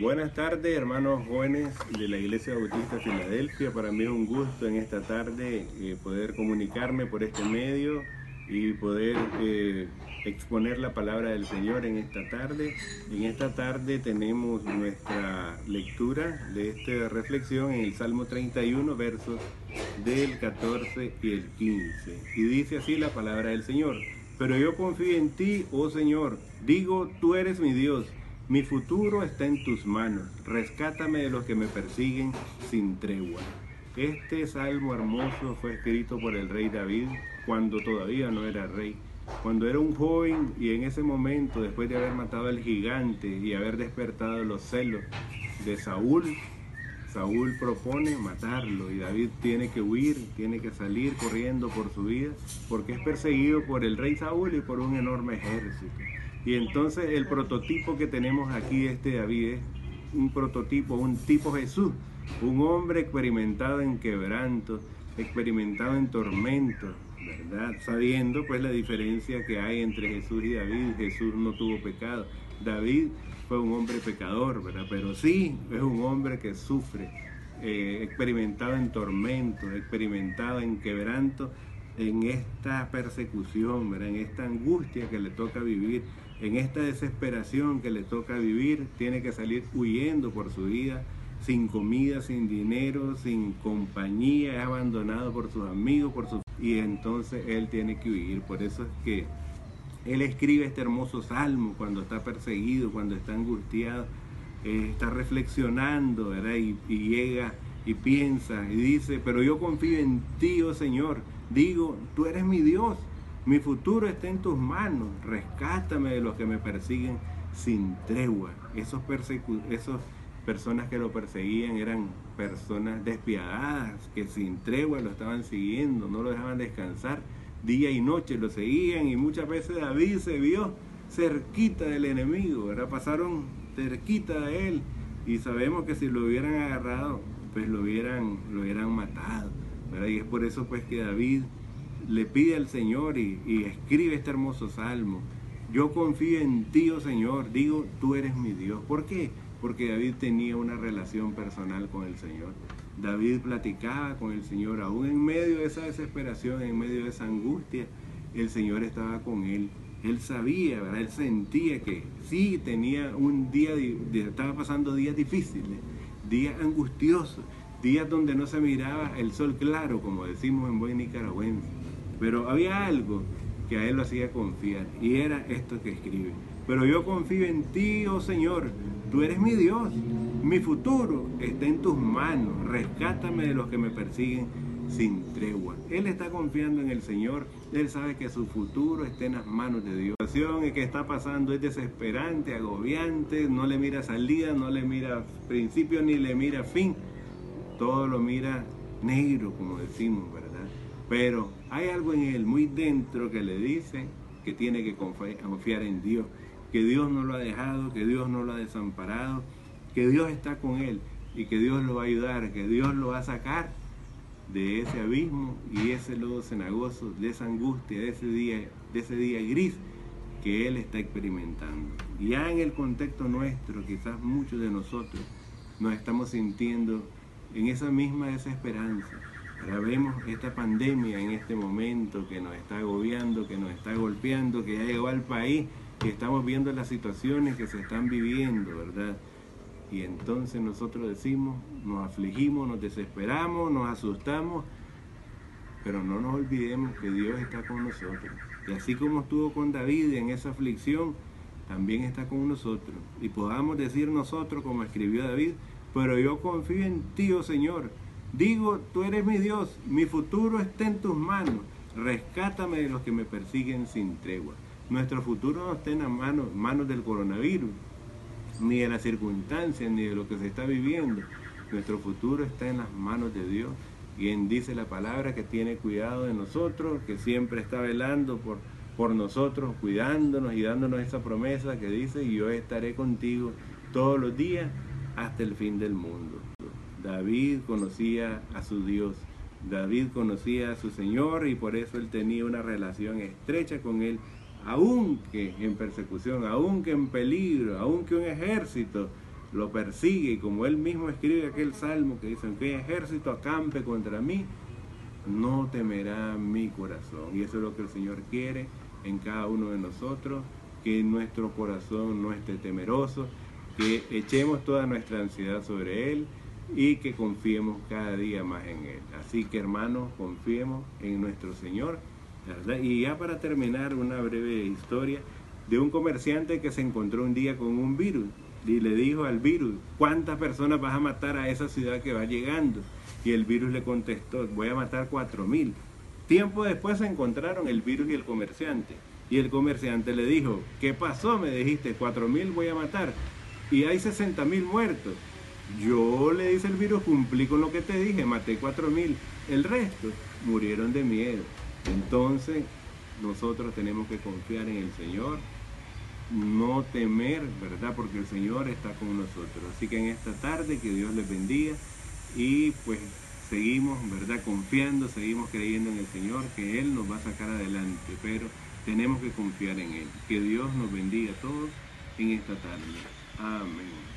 Buenas tardes, hermanos jóvenes de la Iglesia Bautista Filadelfia. Para mí es un gusto en esta tarde eh, poder comunicarme por este medio y poder eh, exponer la palabra del Señor en esta tarde. En esta tarde tenemos nuestra lectura de esta reflexión en el Salmo 31, versos del 14 y el 15. Y dice así la palabra del Señor. Pero yo confío en ti, oh Señor. Digo, tú eres mi Dios. Mi futuro está en tus manos. Rescátame de los que me persiguen sin tregua. Este salmo hermoso fue escrito por el rey David cuando todavía no era rey. Cuando era un joven y en ese momento, después de haber matado al gigante y haber despertado los celos de Saúl, Saúl propone matarlo y David tiene que huir, tiene que salir corriendo por su vida porque es perseguido por el rey Saúl y por un enorme ejército. Y entonces el prototipo que tenemos aquí, este David, es un prototipo, un tipo Jesús, un hombre experimentado en quebranto, experimentado en tormento, ¿verdad? Sabiendo pues la diferencia que hay entre Jesús y David. Jesús no tuvo pecado. David fue un hombre pecador, ¿verdad? Pero sí es un hombre que sufre, eh, experimentado en tormento, experimentado en quebranto, en esta persecución, ¿verdad? En esta angustia que le toca vivir en esta desesperación que le toca vivir, tiene que salir huyendo por su vida, sin comida, sin dinero, sin compañía, es abandonado por sus amigos, por su... y entonces él tiene que huir. Por eso es que él escribe este hermoso salmo cuando está perseguido, cuando está angustiado, eh, está reflexionando, ¿verdad? Y, y llega y piensa y dice, pero yo confío en ti, oh Señor. Digo, tú eres mi Dios mi futuro está en tus manos. Rescátame de los que me persiguen sin tregua. Esos, esos personas que lo perseguían eran personas despiadadas que sin tregua lo estaban siguiendo, no lo dejaban descansar. Día y noche lo seguían y muchas veces David se vio cerquita del enemigo, pasaron cerquita de él y sabemos que si lo hubieran agarrado, pues lo hubieran, lo hubieran matado. Y es por eso pues que David le pide al Señor y, escribe este hermoso salmo. Yo confío en ti, oh Señor, digo, tú eres mi Dios. ¿Por qué? Porque David tenía una relación personal con el Señor. David platicaba con el Señor, aún en medio de esa desesperación, en medio de esa angustia, el Señor estaba con él. Él sabía. Él sentía que sí tenía un día, estaba pasando días difíciles, días angustiosos, días donde no se miraba el sol claro, como decimos en buen nicaragüense. Pero había algo que a él lo hacía confiar y era esto que escribe. Pero yo confío en ti, oh Señor, tú eres mi Dios, mi futuro está en tus manos, rescátame de los que me persiguen sin tregua. Él está confiando en el Señor, él sabe que su futuro está en las manos de Dios. La situación que está pasando es desesperante, agobiante, no le mira salida, no le mira principio ni le mira fin, todo lo mira negro, como decimos, ¿verdad? Pero hay algo en él muy dentro que le dice que tiene que confiar en Dios, que Dios no lo ha dejado, que Dios no lo ha desamparado, que Dios está con él y que Dios lo va a ayudar, que Dios lo va a sacar de ese abismo y ese lodo cenagoso, de esa angustia, de ese día, de ese día gris que él está experimentando. Ya en el contexto nuestro, quizás muchos de nosotros nos estamos sintiendo en esa misma desesperanza Ahora vemos esta pandemia en este momento que nos está agobiando, que nos está golpeando, que ya llegó al país, que estamos viendo las situaciones que se están viviendo, ¿verdad? Y entonces nosotros decimos, nos afligimos, nos desesperamos, nos asustamos, pero no nos olvidemos que Dios está con nosotros. Y así como estuvo con David en esa aflicción, también está con nosotros. Y podamos decir nosotros, como escribió David, pero yo confío en ti, oh Señor Digo, tú eres mi Dios, mi futuro está en tus manos. Rescátame de los que me persiguen sin tregua. Nuestro futuro no está en las manos, del coronavirus, ni de las circunstancias, ni de lo que se está viviendo. Nuestro futuro está en las manos de Dios. Quien dice la palabra que tiene cuidado de nosotros, que siempre está velando por, por nosotros, cuidándonos y dándonos esa promesa que dice, yo estaré contigo todos los días hasta el fin del mundo. David conocía a su Dios, David conocía a su Señor y por eso él tenía una relación estrecha con él, aunque en persecución, aunque en peligro, aunque un ejército lo persigue como él mismo escribe aquel salmo que dice, que ejército acampe contra mí, no temerá mi corazón. Y eso es lo que el Señor quiere en cada uno de nosotros, que nuestro corazón no esté temeroso, que echemos toda nuestra ansiedad sobre Él y que confiemos cada día más en Él. Así que hermanos, confiemos en nuestro Señor. Y ya para terminar, una breve historia de un comerciante que se encontró un día con un virus y le dijo al virus, ¿cuántas personas vas a matar a esa ciudad que va llegando? Y el virus le contestó, voy a matar cuatro mil. Tiempo después se encontraron el virus y el comerciante. Y el comerciante le dijo, ¿qué pasó? Me dijiste, cuatro mil voy a matar. Y hay 60 mil muertos. Yo le dice el virus, cumplí con lo que te dije, maté cuatro mil. El resto murieron de miedo. Entonces, nosotros tenemos que confiar en el Señor, no temer, ¿verdad? Porque el Señor está con nosotros. Así que en esta tarde que Dios les bendiga y pues seguimos, ¿verdad? Confiando, seguimos creyendo en el Señor, que Él nos va a sacar adelante, pero tenemos que confiar en Él. Que Dios nos bendiga a todos en esta tarde. Amén.